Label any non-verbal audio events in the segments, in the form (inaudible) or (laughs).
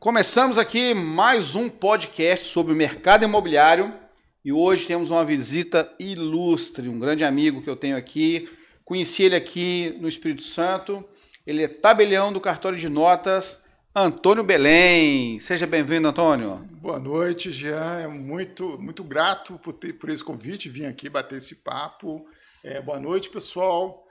Começamos aqui mais um podcast sobre o mercado imobiliário e hoje temos uma visita ilustre, um grande amigo que eu tenho aqui. Conheci ele aqui no Espírito Santo. Ele é tabelião do cartório de notas, Antônio Belém. Seja bem-vindo, Antônio. Boa noite, Jean. É muito, muito grato por, ter, por esse convite, vir aqui bater esse papo. É, boa noite, pessoal.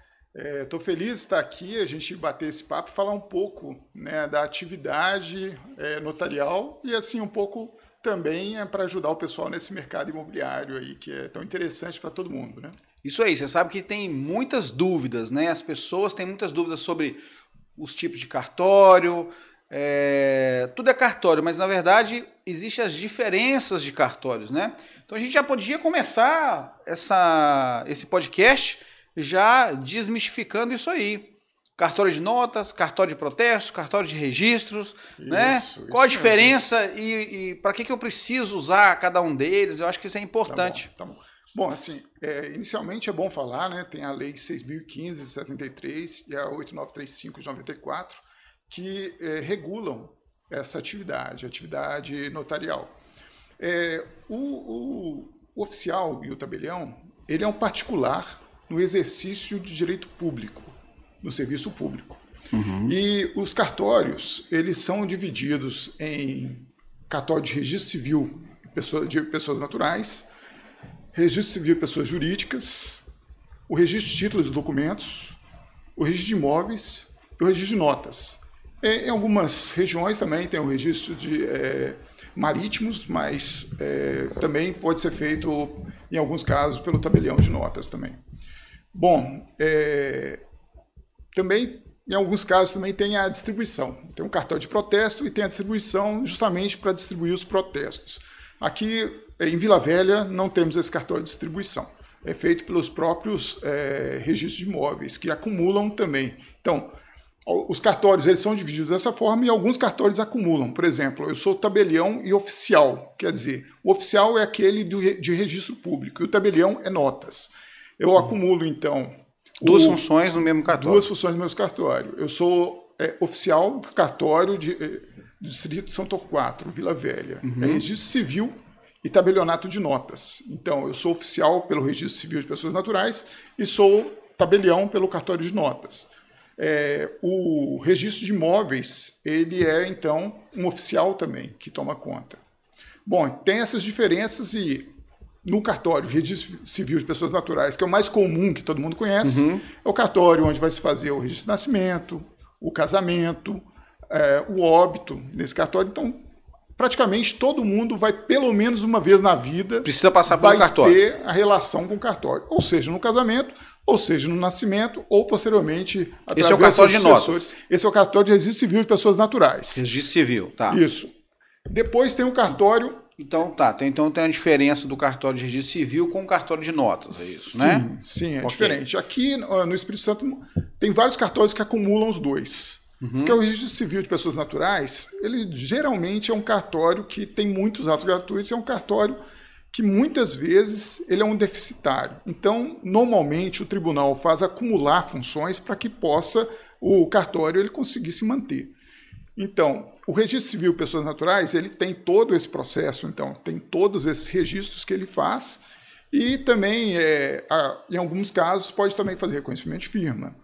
Estou é, feliz de estar aqui, a gente bater esse papo, falar um pouco né, da atividade é, notarial e assim um pouco também é para ajudar o pessoal nesse mercado imobiliário aí que é tão interessante para todo mundo, né? Isso aí, você sabe que tem muitas dúvidas, né? As pessoas têm muitas dúvidas sobre os tipos de cartório, é, tudo é cartório, mas na verdade existem as diferenças de cartórios, né? Então a gente já podia começar essa, esse podcast já desmistificando isso aí. Cartório de notas, cartório de protesto, cartório de registros, isso, né? Isso Qual a diferença e, e para que, que eu preciso usar cada um deles? Eu acho que isso é importante. Tá bom, tá bom. bom assim, é, inicialmente é bom falar, né? Tem a Lei 6.015 de 73 e a 8935 de 94 que é, regulam essa atividade, atividade notarial. É, o, o, o oficial e o tabelião, ele é um particular no exercício de direito público, no serviço público. Uhum. E os cartórios, eles são divididos em cartório de registro civil de pessoas naturais, registro civil de pessoas jurídicas, o registro de títulos e documentos, o registro de imóveis e o registro de notas. Em algumas regiões também tem o registro de é, marítimos, mas é, também pode ser feito, em alguns casos, pelo tabelião de notas também. Bom, é, também, em alguns casos, também tem a distribuição. Tem um cartão de protesto e tem a distribuição justamente para distribuir os protestos. Aqui, em Vila Velha, não temos esse cartão de distribuição. É feito pelos próprios é, registros de imóveis, que acumulam também. Então, os cartórios eles são divididos dessa forma e alguns cartórios acumulam. Por exemplo, eu sou tabelião e oficial. Quer dizer, o oficial é aquele de registro público e o tabelião é notas. Eu acumulo, então. Duas o, funções no mesmo cartório. Duas funções no mesmo cartório. Eu sou é, oficial do cartório de, é, do Distrito São Torquato, Vila Velha. Uhum. É registro civil e tabelionato de notas. Então, eu sou oficial pelo registro civil de pessoas naturais e sou tabelião pelo cartório de notas. É, o registro de imóveis, ele é, então, um oficial também, que toma conta. Bom, tem essas diferenças e no cartório, registro civil de pessoas naturais, que é o mais comum que todo mundo conhece, uhum. é o cartório onde vai se fazer o registro de nascimento, o casamento, é, o óbito nesse cartório. Então, praticamente todo mundo vai pelo menos uma vez na vida precisa passar pelo cartório ter a relação com o cartório, ou seja, no casamento, ou seja, no nascimento, ou posteriormente através Esse é o cartório de notas. Esse é o cartório de registro civil de pessoas naturais. Registro civil, tá? Isso. Depois tem o cartório então tá, então tem a diferença do cartório de registro civil com o cartório de notas, é isso, sim, né? Sim, é okay. diferente. Aqui no Espírito Santo tem vários cartórios que acumulam os dois. Uhum. Que é o registro civil de pessoas naturais, ele geralmente é um cartório que tem muitos atos gratuitos, é um cartório que muitas vezes ele é um deficitário. Então, normalmente o tribunal faz acumular funções para que possa o cartório ele conseguir se manter. Então, o registro civil pessoas naturais, ele tem todo esse processo, então, tem todos esses registros que ele faz e também, é, em alguns casos, pode também fazer reconhecimento de firma.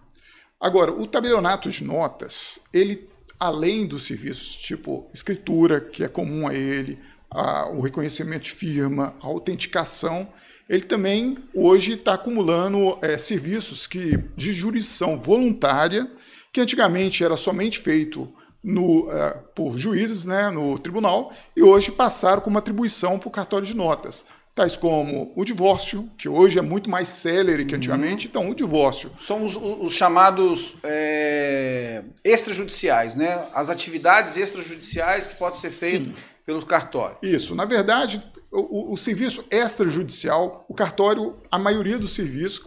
Agora, o tabelionato de notas, ele, além dos serviços tipo escritura, que é comum a ele, a, o reconhecimento de firma, a autenticação, ele também hoje está acumulando é, serviços que, de jurisdição voluntária, que antigamente era somente feito no, uh, por juízes né, no tribunal e hoje passaram como atribuição para o cartório de notas. Tais como o divórcio, que hoje é muito mais célere que antigamente. Uhum. Então, o divórcio. São os, os chamados é, extrajudiciais, né? As atividades extrajudiciais que podem ser feitas pelo cartório. Isso. Na verdade, o, o, serviço extrajudicial, o cartório, a maioria dos serviços,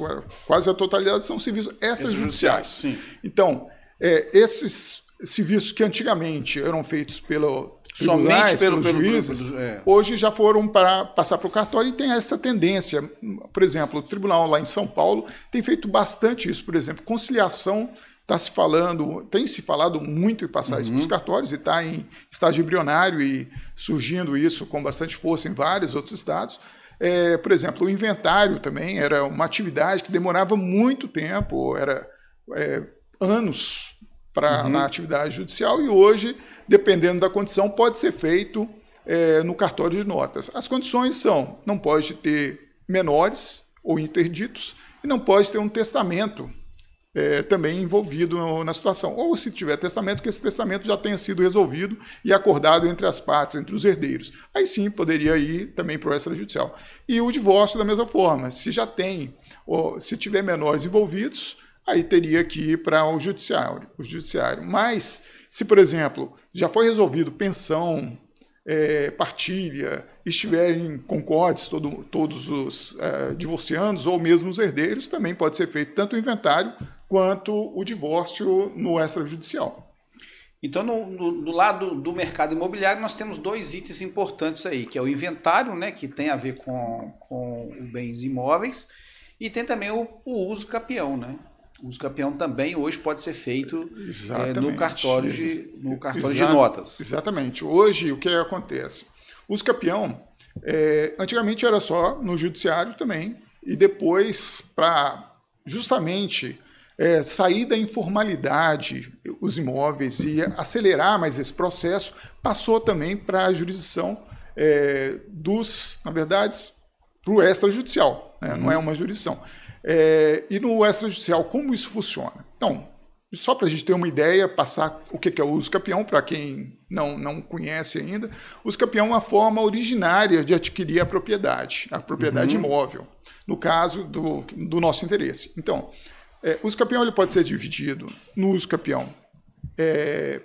quase a totalidade, são serviços extrajudiciais. Sim. Então, é, esses serviços que antigamente eram feitos pelo somente pelo, pelos juízes, pelo, é. hoje já foram para passar para o cartório e tem essa tendência. Por exemplo, o tribunal lá em São Paulo tem feito bastante isso, por exemplo, conciliação está se falando, tem se falado muito em passar uhum. isso para os cartórios e está em estágio embrionário e surgindo isso com bastante força em vários outros estados. É, por exemplo, o inventário também era uma atividade que demorava muito tempo, era é, anos para uhum. na atividade judicial e hoje, dependendo da condição, pode ser feito é, no cartório de notas. As condições são: não pode ter menores ou interditos e não pode ter um testamento é, também envolvido na situação. Ou se tiver testamento, que esse testamento já tenha sido resolvido e acordado entre as partes, entre os herdeiros. Aí sim poderia ir também para o extrajudicial. E o divórcio da mesma forma. Se já tem, ou se tiver menores envolvidos, aí teria que ir para o judiciário, o judiciário. Mas se, por exemplo, já foi resolvido pensão, é, partilha, estiverem concordes todo, todos os é, divorciandos ou mesmo os herdeiros, também pode ser feito tanto o inventário quanto o divórcio no extrajudicial. Então, no, no, no, lado do mercado imobiliário, nós temos dois itens importantes aí, que é o inventário, né, que tem a ver com, com bens imóveis, e tem também o, o uso capião, né? O uso capião também hoje pode ser feito é, no cartório, de, no cartório de notas. Exatamente. Hoje, o que acontece? O uso capião, é, antigamente era só no judiciário também, e depois, para justamente é, sair da informalidade os imóveis e acelerar mais esse processo, passou também para a jurisdição dos, na verdade, para o extrajudicial, né? não é uma jurisdição. É, e no extrajudicial, como isso funciona? Então, só para a gente ter uma ideia, passar o que é o uso capião, para quem não, não conhece ainda, o uso capião é uma forma originária de adquirir a propriedade, a propriedade uhum. imóvel, no caso do, do nosso interesse. Então, é, o uso campeão ele pode ser dividido no uso campeão é,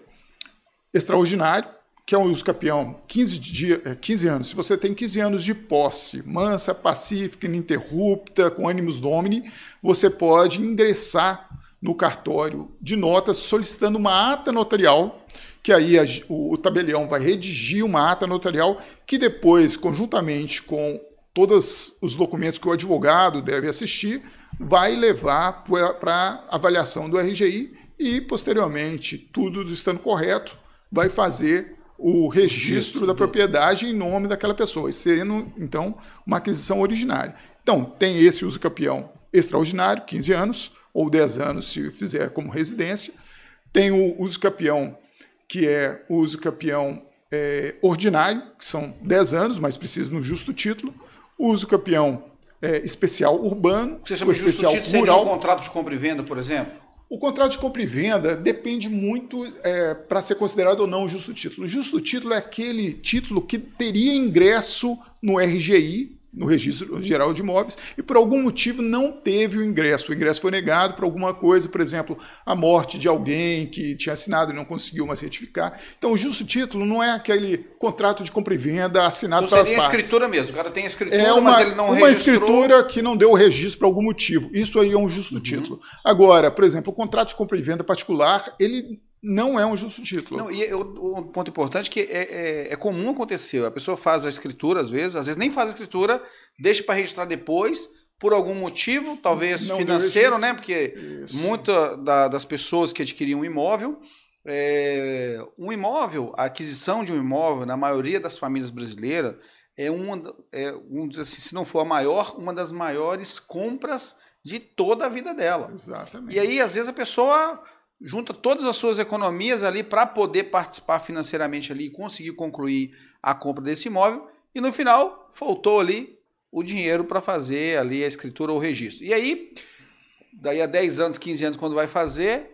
extraordinário, que é um uso campeão 15, dia, 15 anos. Se você tem 15 anos de posse, mansa, pacífica, ininterrupta, com ânimos domini, você pode ingressar no cartório de notas solicitando uma ata notarial, que aí a, o, o tabelião vai redigir uma ata notarial que depois, conjuntamente com todos os documentos que o advogado deve assistir, vai levar para avaliação do RGI e, posteriormente, tudo estando correto, vai fazer o registro da propriedade em nome daquela pessoa, sendo, então, uma aquisição originária. Então, tem esse uso campeão extraordinário, 15 anos, ou 10 anos se fizer como residência. Tem o uso campeão, que é o uso campeão é, ordinário, que são 10 anos, mas precisa no justo título. O uso campeão é, especial urbano, Você chama de especial justo rural. um contrato de compra e venda, por exemplo? O contrato de compra e venda depende muito é, para ser considerado ou não o justo título. O justo título é aquele título que teria ingresso no RGI, no Registro Geral de Imóveis e por algum motivo não teve o ingresso. O ingresso foi negado por alguma coisa, por exemplo, a morte de alguém que tinha assinado e não conseguiu mais retificar. Então, o justo título não é aquele contrato de compra e venda assinado então, pelas seria partes. escritura mesmo. O cara tem a escritura, é uma, mas ele não uma registrou... escritura que não deu o registro por algum motivo. Isso aí é um justo uhum. título. Agora, por exemplo, o contrato de compra e venda particular, ele não é um justo título. Não, e o, um ponto importante é que é, é, é, comum acontecer. A pessoa faz a escritura, às vezes, às vezes nem faz a escritura, deixa para registrar depois, por algum motivo, talvez não financeiro, né? Porque muitas da, das pessoas que adquiriam um imóvel, é, um imóvel, a aquisição de um imóvel, na maioria das famílias brasileiras, é uma, é, dizer assim, se não for a maior, uma das maiores compras de toda a vida dela. Exatamente. E aí, às vezes, a pessoa junta todas as suas economias ali para poder participar financeiramente ali e conseguir concluir a compra desse imóvel. E no final, faltou ali o dinheiro para fazer ali a escritura ou o registro. E aí, daí a 10 anos, 15 anos, quando vai fazer,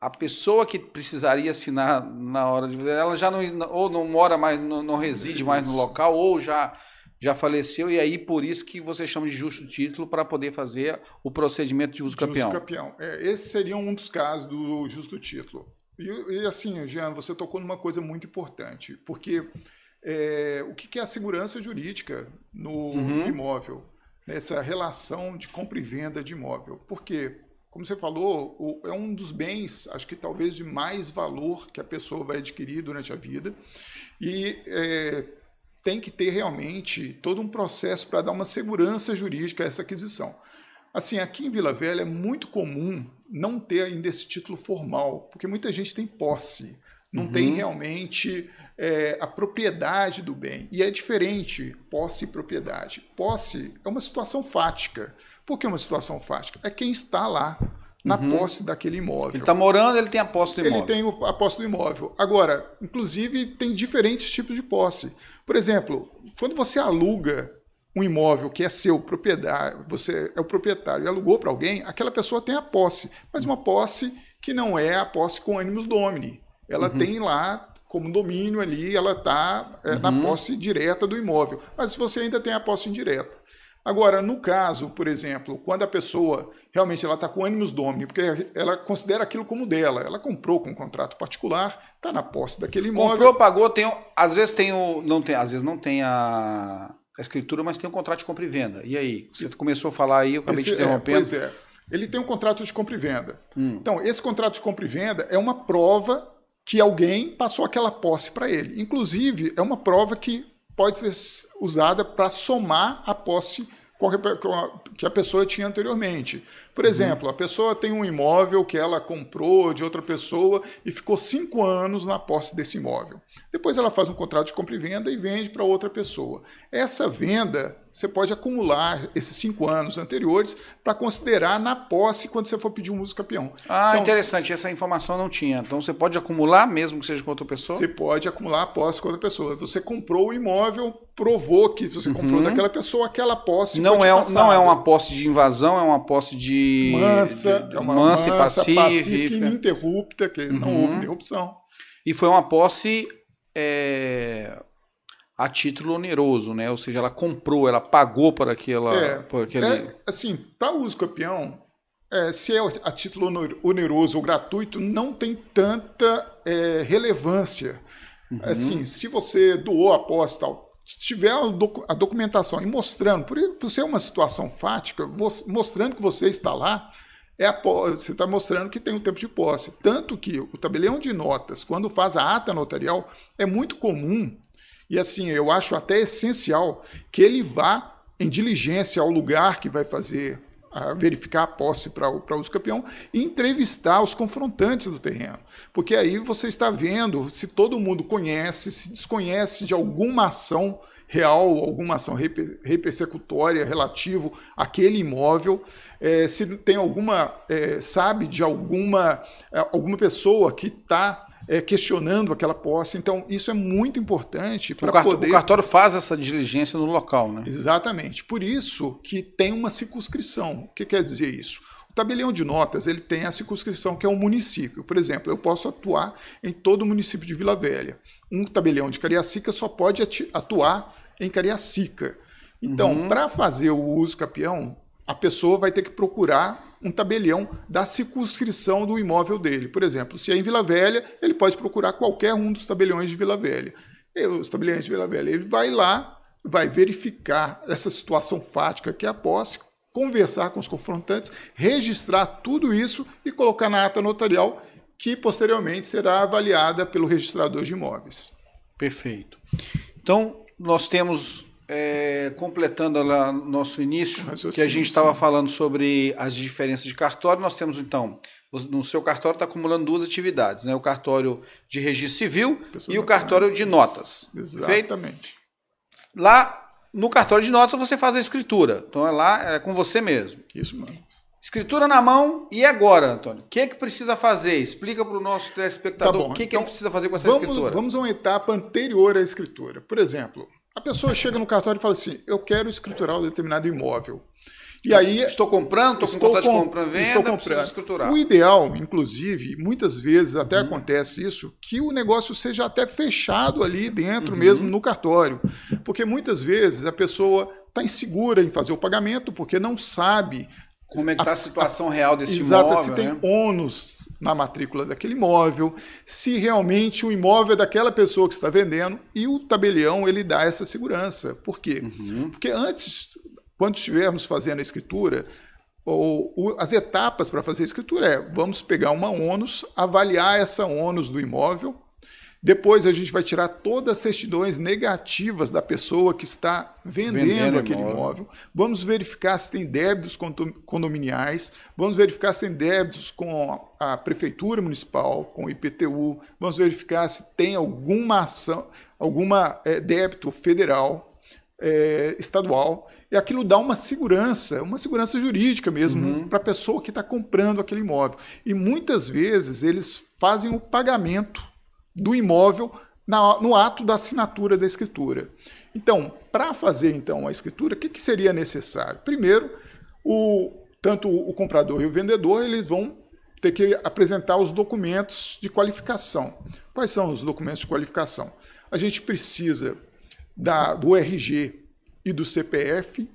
a pessoa que precisaria assinar na hora de ela já não ou não mora mais, não, não reside mais no local, ou já já faleceu, e aí por isso que você chama de justo título para poder fazer o procedimento de uso de campeão. Uso campeão. É, esse seria um dos casos do justo título. E, e assim, Jean, você tocou numa coisa muito importante, porque é, o que é a segurança jurídica no, uhum. imóvel, nessa relação de compra e venda de imóvel? Porque, como você falou, o, é um dos bens, acho que talvez de mais valor que a pessoa vai adquirir durante a vida. E é, tem que ter realmente todo um processo para dar uma segurança jurídica a essa aquisição. Assim, aqui em Vila Velha é muito comum não ter ainda esse título formal, porque muita gente tem posse, não uhum. tem realmente é, a propriedade do bem. E é diferente posse e propriedade. Posse é uma situação fática. Por que uma situação fática? É quem está lá na uhum. posse daquele imóvel. Ele está morando, ele tem a posse do imóvel. Ele tem a posse do imóvel. Agora, inclusive, tem diferentes tipos de posse. Por exemplo, quando você aluga um imóvel que é seu, propriedade, você é o proprietário e alugou para alguém, aquela pessoa tem a posse, mas uma posse que não é a posse com ânimos domini. Ela uhum. tem lá como domínio ali, ela está é, uhum. na posse direta do imóvel. Mas você ainda tem a posse indireta. Agora, no caso, por exemplo, quando a pessoa realmente ela está com ânimos domini, porque ela considera aquilo como dela, ela comprou com um contrato particular, está na posse daquele imóvel. Comprou, pagou, tem, às vezes tem o, não tem, às vezes não tem a a escritura, mas tem um contrato de compra e venda. E aí? Você começou a falar aí, eu acabei esse, te interrompendo. É, pois é. Ele tem um contrato de compra e venda. Hum. Então, esse contrato de compra e venda é uma prova que alguém passou aquela posse para ele. Inclusive, é uma prova que pode ser usada para somar a posse que a pessoa tinha anteriormente. Por uhum. exemplo, a pessoa tem um imóvel que ela comprou de outra pessoa e ficou cinco anos na posse desse imóvel. Depois ela faz um contrato de compra e venda e vende para outra pessoa. Essa venda, você pode acumular esses cinco anos anteriores para considerar na posse quando você for pedir um uso campeão. Ah, então, interessante. Essa informação não tinha. Então você pode acumular mesmo que seja com outra pessoa? Você pode acumular a posse com outra pessoa. Você comprou o imóvel, provou que você comprou uhum. daquela pessoa, aquela posse não é Não é uma posse de invasão, é uma posse de... Mansa, de, de, é uma mansa, e pacífica. pacífica ininterrupta, que uhum. não houve interrupção. E foi uma posse é, a título oneroso, né? Ou seja, ela comprou, ela pagou para aquela. É, por aquele... é assim, para o uso campeão, é, se é a título oneroso ou gratuito, não tem tanta é, relevância. Uhum. Assim, se você doou a posse tal, tiver a documentação e mostrando, por, por ser uma situação fática, mostrando que você está lá, é a, você está mostrando que tem um tempo de posse. Tanto que o tabelião de notas, quando faz a ata notarial, é muito comum, e assim, eu acho até essencial, que ele vá em diligência ao lugar que vai fazer, a verificar a posse para o campeão e entrevistar os confrontantes do terreno. Porque aí você está vendo se todo mundo conhece, se desconhece de alguma ação real, alguma ação repersecutória relativo àquele imóvel é, se tem alguma, é, sabe de alguma, é, alguma pessoa que está é, questionando aquela posse. Então, isso é muito importante para poder... O cartório faz essa diligência no local, né? Exatamente. Por isso que tem uma circunscrição. O que quer dizer isso? O tabelião de notas ele tem a circunscrição que é um município. Por exemplo, eu posso atuar em todo o município de Vila Velha. Um tabelião de Cariacica só pode atuar em Cariacica. Então, uhum. para fazer o uso capião, a pessoa vai ter que procurar um tabelião da circunscrição do imóvel dele. Por exemplo, se é em Vila Velha, ele pode procurar qualquer um dos tabeliões de Vila Velha. Os tabeliões de Vila Velha, ele vai lá, vai verificar essa situação fática que é a posse, conversar com os confrontantes, registrar tudo isso e colocar na ata notarial, que posteriormente será avaliada pelo registrador de imóveis. Perfeito. Então, nós temos é, completando lá nosso início, que a gente estava falando sobre as diferenças de cartório, nós temos então, no seu cartório está acumulando duas atividades, né? o cartório de registro civil e o cartório de notas. Exatamente. Lá no cartório de notas você faz a escritura, então é lá é com você mesmo. Isso mesmo. Escritura na mão, e agora, Antônio? O que, é que precisa fazer? Explica para o nosso telespectador tá o que, então, que ele precisa fazer com essa vamos, escritura. Vamos a uma etapa anterior à escritura. Por exemplo, a pessoa chega no cartório e fala assim: eu quero escriturar um determinado imóvel. E aí estou comprando, estou com vontade com, de comprar venda, estou comprando. escriturar. O ideal, inclusive, muitas vezes até uhum. acontece isso, que o negócio seja até fechado ali dentro uhum. mesmo no cartório, porque muitas vezes a pessoa está insegura em fazer o pagamento porque não sabe como é que está a, a, situação real desse exato, imóvel, se tem né? ônus na matrícula daquele imóvel, se realmente o imóvel é daquela pessoa que está vendendo, e o tabelião ele dá essa segurança. Por quê? Uhum. Porque antes, quando estivermos fazendo a escritura, ou, ou, as etapas para fazer a escritura é, vamos pegar uma ônus, avaliar essa ônus do imóvel, Depois a gente vai tirar todas as certidões negativas da pessoa que está vendendo, vendendo aquele imóvel. imóvel. Vamos verificar se tem débitos condominiais, vamos verificar se tem débitos com a prefeitura municipal, com o IPTU, vamos verificar se tem alguma ação, alguma é, débito federal, é, estadual. E aquilo dá uma segurança, uma segurança jurídica mesmo uhum. para a pessoa que está comprando aquele imóvel. E muitas vezes eles fazem o pagamento do imóvel na, no ato da assinatura da escritura. Então, para fazer então a escritura, o que, que seria necessário? Primeiro, o, tanto o comprador e o vendedor eles vão ter que apresentar os documentos de qualificação. Quais são os documentos de qualificação? A gente precisa da, do RG e do CPF.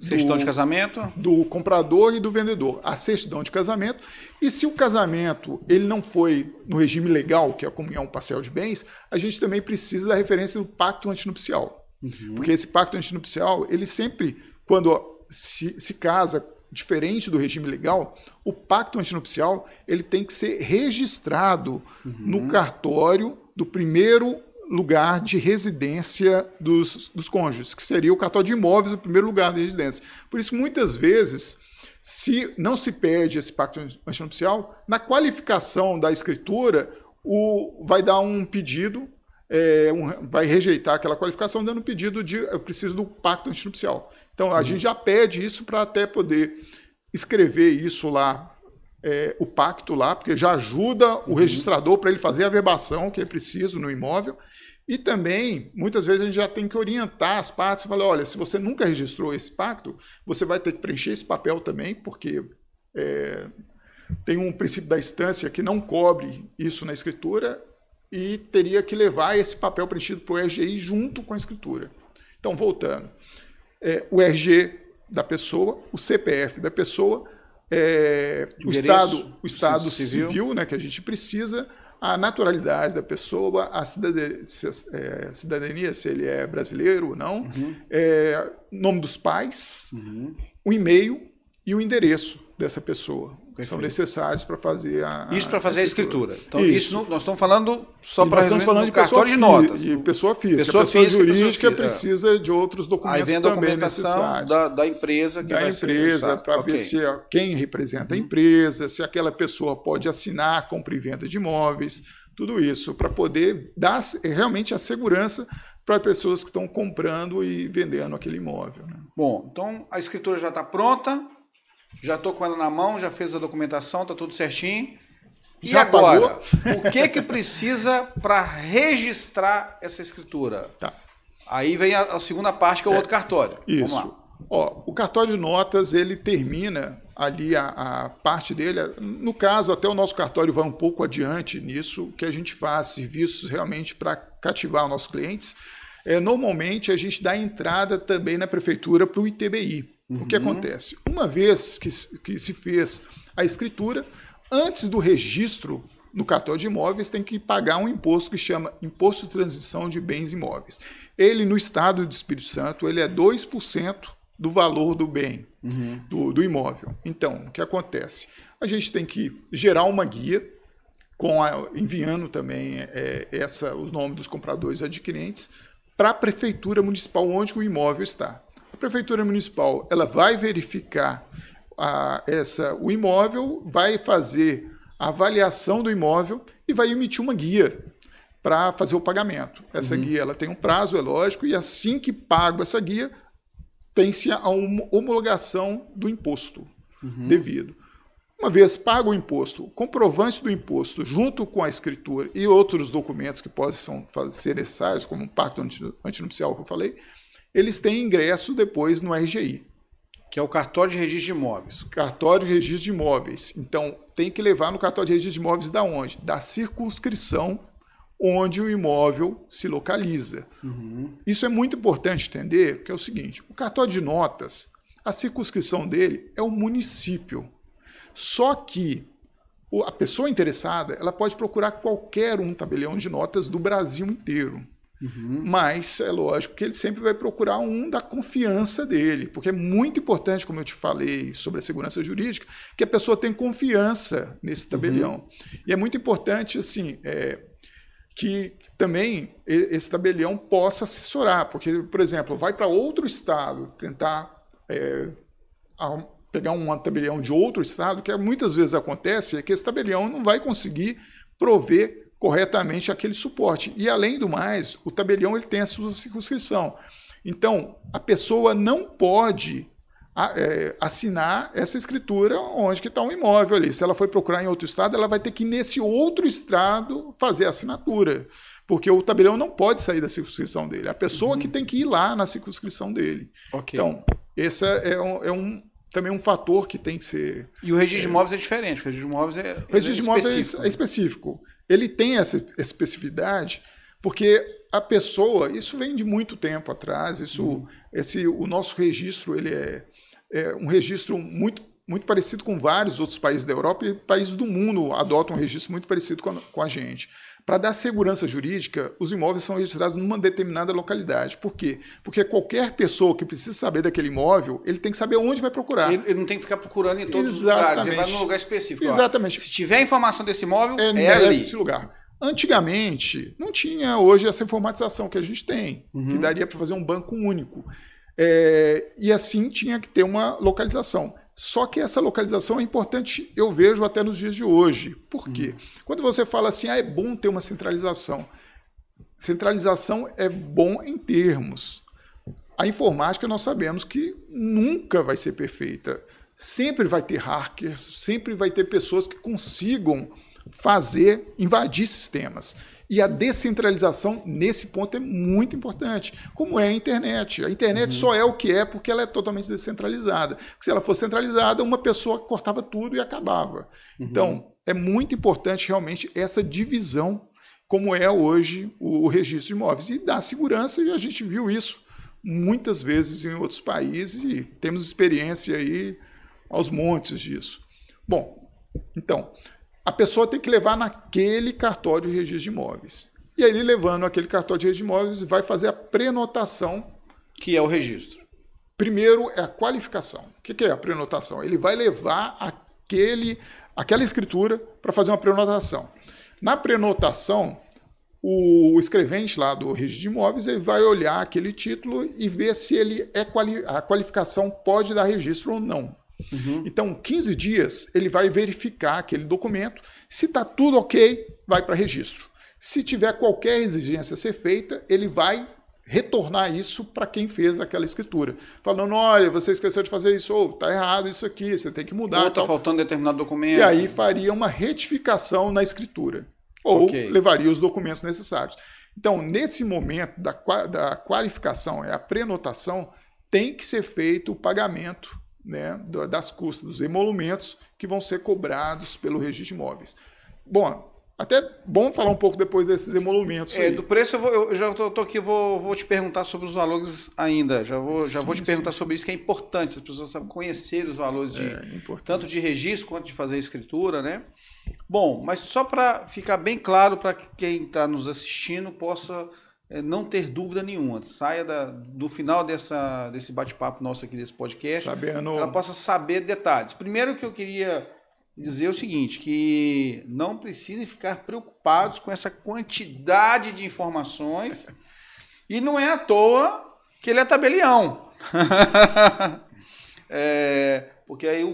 Certidão de casamento? Do comprador e do vendedor. A certidão de casamento. E se o casamento ele não foi no regime legal, que é a comunhão parcial de bens, a gente também precisa da referência do pacto antinupcial. Uhum. Porque esse pacto antinupcial, ele sempre, quando se, se casa diferente do regime legal, o pacto antinupcial ele tem que ser registrado uhum. no cartório do primeiro lugar de residência dos, dos cônjuges, que seria o cartório de imóveis o primeiro lugar de residência. Por isso, muitas vezes, se não se pede esse pacto antinupcial, na qualificação da escritura, o, vai dar um pedido, é, um, vai rejeitar aquela qualificação, dando um pedido de eu preciso do pacto antinupcial. Então, a uhum. gente já pede isso para até poder escrever isso lá é, o pacto lá, porque já ajuda o uhum. registrador para ele fazer a verbação que é preciso no imóvel. E também, muitas vezes, a gente já tem que orientar as partes e falar: olha, se você nunca registrou esse pacto, você vai ter que preencher esse papel também, porque é, tem um princípio da instância que não cobre isso na escritura e teria que levar esse papel preenchido para o RGI junto com a escritura. Então, voltando, é, o RG da pessoa, o CPF da pessoa, é, o, Estado, o Estado civil, civil né, que a gente precisa, a naturalidade da pessoa, a cidadania, se, é, cidadania, se ele é brasileiro ou não, uhum. é, nome dos pais, uhum. o e-mail e o endereço dessa pessoa. Perfeito. São necessários para fazer a. Isso para fazer a escritura. a escritura. Então, isso. isso. nós estamos falando só para. Nós estamos falando de cartório de notas. De pessoa física. Pessoa, pessoa física, jurídica pessoa precisa é. de outros documentos Aí vem a documentação da, da, empresa que Da empresa, para okay. ver se é quem representa a uhum. empresa, se aquela pessoa pode assinar a compra e venda de imóveis, tudo isso, para poder dar realmente a segurança para pessoas que estão comprando e vendendo aquele imóvel. Né? Bom, então a escritura já está pronta já estou com ela na mão, já fez a documentação, está tudo certinho. E já agora, pagou? o que que precisa para registrar essa escritura? Tá. Aí vem a, a segunda parte, que é o é, outro cartório. Isso. Ó, o cartório de notas, ele termina ali a, a, parte dele. No caso, até o nosso cartório vai um pouco adiante nisso, que a gente faz serviços realmente para cativar os nossos clientes. É, normalmente, a gente dá entrada também na prefeitura para o ITBI. Uhum. O que uhum. acontece? Uma vez que, que se fez a escritura, antes do registro no cartório de imóveis, tem que pagar um imposto que chama Imposto de Transmissão de Bens Imóveis. Ele, no estado do Espírito Santo, ele é 2% do valor do bem, uhum. do, do, imóvel. Então, o que acontece? A gente tem que gerar uma guia, com a, enviando também é, essa, os nomes dos compradores adquirentes, para a prefeitura municipal onde o imóvel está. A prefeitura municipal ela vai verificar a, essa, o imóvel, vai fazer a avaliação do imóvel e vai emitir uma guia para fazer o pagamento. Essa uhum. guia ela tem um prazo, é lógico, e assim que pago essa guia, tem-se a homologação do imposto uhum. devido. Uma vez pago o imposto, comprovante do imposto, junto com a escritura e outros documentos que possam ser necessários, como o pacto antinupcial que eu falei, eles têm ingresso depois no RGI. Que é o cartório de registro de imóveis. Cartório de registro de imóveis. Então, tem que levar no cartório de registro de imóveis da onde? Da circunscrição onde o imóvel se localiza. Uhum. Isso é muito importante entender, que é o seguinte: o cartório de notas, a circunscrição dele é o município. Só que a pessoa interessada ela pode procurar qualquer um tabelião de notas do Brasil inteiro. Uhum. Mas é lógico que ele sempre vai procurar um da confiança dele, porque é muito importante, como eu te falei sobre a segurança jurídica, que a pessoa tenha confiança nesse tabelião. Uhum. E é muito importante assim é, que também esse tabelião possa assessorar, porque, por exemplo, vai para outro estado tentar é, pegar um tabelião de outro estado, que muitas vezes acontece, é que esse tabelião não vai conseguir prover corretamente aquele suporte. E além do mais, o tabelião ele tem a sua circunscrição. Então, a pessoa não pode é, assinar essa escritura onde que está um imóvel ali. Se ela foi procurar em outro estado, ela vai ter que, nesse outro estado, fazer a assinatura. Porque o tabelião não pode sair da circunscrição dele. A pessoa uhum. que tem que ir lá na circunscrição dele. Okay. Então, esse é um, é um, também um fator que tem que ser. E o registro é, de imóveis é diferente. O registro de imóveis é. O registro de imóveis é específico. é específico. Ele tem essa especificidade porque a pessoa, isso vem de muito tempo atrás, isso, uhum. esse, o nosso registro ele é, é um registro muito muito parecido com vários outros países da Europa e países do mundo adotam um registro muito parecido com a, com a gente. Para dar segurança jurídica, os imóveis são registrados numa determinada localidade. Por quê? Porque qualquer pessoa que precisa saber daquele imóvel, ele tem que saber onde vai procurar. Ele, ele não tem que ficar procurando em todos Exatamente. os lugares, ele vai num lugar específico. Exatamente. Ó. Se tiver informação desse imóvel, é, é nesse lugar. Antigamente, não tinha hoje essa informatização que a gente tem, uhum. que daria para fazer um banco único. É, e assim tinha que ter uma localização. Só que essa localização é importante, eu vejo até nos dias de hoje. Por quê? Uhum. Quando você fala assim, ah, é bom ter uma centralização. Centralização é bom em termos. A informática nós sabemos que nunca vai ser perfeita. Sempre vai ter hackers, sempre vai ter pessoas que consigam fazer, invadir sistemas. E a descentralização, nesse ponto, é muito importante, como é a internet. A internet uhum. só é o que é porque ela é totalmente descentralizada. Porque se ela fosse centralizada, uma pessoa cortava tudo e acabava. Uhum. Então, é muito importante realmente essa divisão, como é hoje o, o registro de imóveis. E dá segurança, e a gente viu isso muitas vezes em outros países, e temos experiência aí aos montes disso. Bom, então, a pessoa tem que levar naquele cartório de registro de imóveis. E aí, ele levando aquele cartório de registro de imóveis, vai fazer a prenotação. Que é o registro. Primeiro é a qualificação. O que é a prenotação? Ele vai levar aquele, aquela escritura para fazer uma prenotação. Na prenotação, o escrevente lá do registro de imóveis ele vai olhar aquele título e ver se ele é quali a qualificação pode dar registro ou não. Uhum. Então, 15 dias, ele vai verificar aquele documento. Se está tudo ok, vai para registro. Se tiver qualquer exigência a ser feita, ele vai retornar isso para quem fez aquela escritura. Falando, olha, você esqueceu de fazer isso, ou está errado isso aqui, você tem que mudar. Ou está faltando determinado documento. E aí faria uma retificação na escritura. Ou okay. levaria os documentos necessários. Então, nesse momento da, da qualificação, é a prenotação, tem que ser feito o pagamento né, das custas, dos emolumentos que vão ser cobrados pelo registro de imóveis. Bom, até bom falar um pouco depois desses emolumentos. É, aí. do preço eu, vou, eu já estou aqui, vou, vou te perguntar sobre os valores ainda. Já vou, já sim, vou te perguntar sim. sobre isso, que é importante. As pessoas sabem conhecer os valores de é, tanto de registro quanto de fazer escritura, né? Bom, mas só para ficar bem claro para quem está nos assistindo possa é, não ter dúvida nenhuma. Saia da, do final dessa, desse bate-papo nosso aqui, desse podcast, Sabendo... ela possa saber detalhes. Primeiro que eu queria dizer o seguinte, que não precisem ficar preocupados com essa quantidade de informações e não é à toa que ele é tabelião. (laughs) é, porque aí o,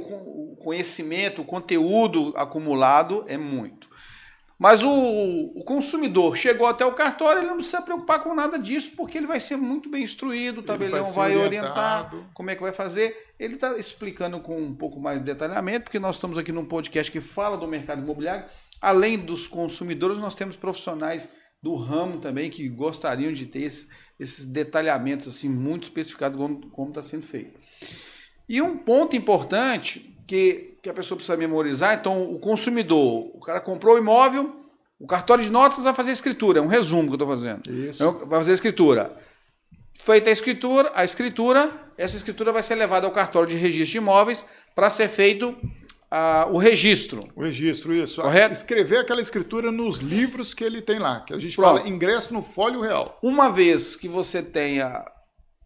o conhecimento, o conteúdo acumulado é muito. Mas o, o, consumidor chegou até o cartório, ele não precisa preocupar com nada disso, porque ele vai ser muito bem instruído, o tabelião vai, vai orientar como é que vai fazer. Ele está explicando com um pouco mais de detalhamento, porque nós estamos aqui num podcast que fala do mercado imobiliário. Além dos consumidores, nós temos profissionais do ramo também que gostariam de ter esse, esses detalhamentos assim muito especificados como está sendo feito. E um ponto importante que, que a pessoa precisa memorizar. Então, o consumidor, o cara comprou o imóvel, o cartório de notas vai fazer a escritura, é um resumo que eu estou fazendo. Isso. Então, vai fazer a escritura. Feita a escritura, a escritura, essa escritura vai ser levada ao cartório de registro de imóveis para ser feito o registro. O registro, isso. Correto? Escrever aquela escritura nos livros que ele tem lá, que a gente Pronto. fala ingresso no folho real. Uma vez que você tenha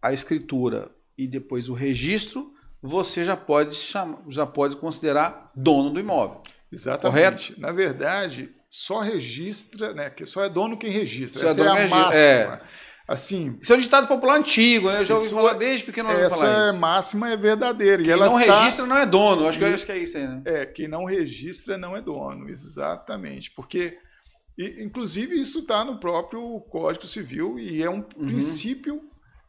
a escritura e depois o registro, você já pode chamar, já pode considerar dono do imóvel. Exatamente. Correto? Na verdade, só registra, né? Que só é dono quem registra. Só é Essa é, dono a quem máxima. registra, Assim, Isso é um ditado popular antigo, né? Eu já ouvi falar é- desde pequeno essa falar isso. máxima é verdadeira. e Quem ela não tá- registra não é dono. Acho que, E- acho que é isso aí, né? É, quem não registra não é dono, exatamente. Porque, inclusive, isso está no próprio Código Civil e é um Uhum. princípio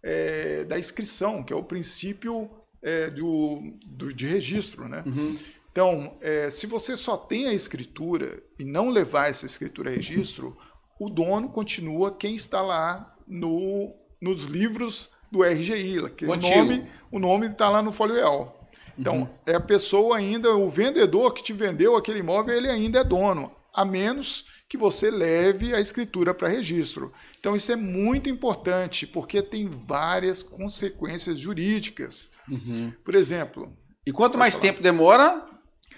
é, da inscrição, que é o princípio é, do, do- de registro. Né? Uhum. Então, é, se você só tem a escritura e não levar essa escritura a registro, o dono continua quem está lá no, nos livros do RGI, que o nome o nome está lá no folheal. Então, é a pessoa ainda, o vendedor que te vendeu aquele imóvel, ele ainda é dono, a menos que você leve a escritura para registro. Então, isso é muito importante, porque tem várias consequências jurídicas. Por exemplo, E quanto mais falar. tempo demora,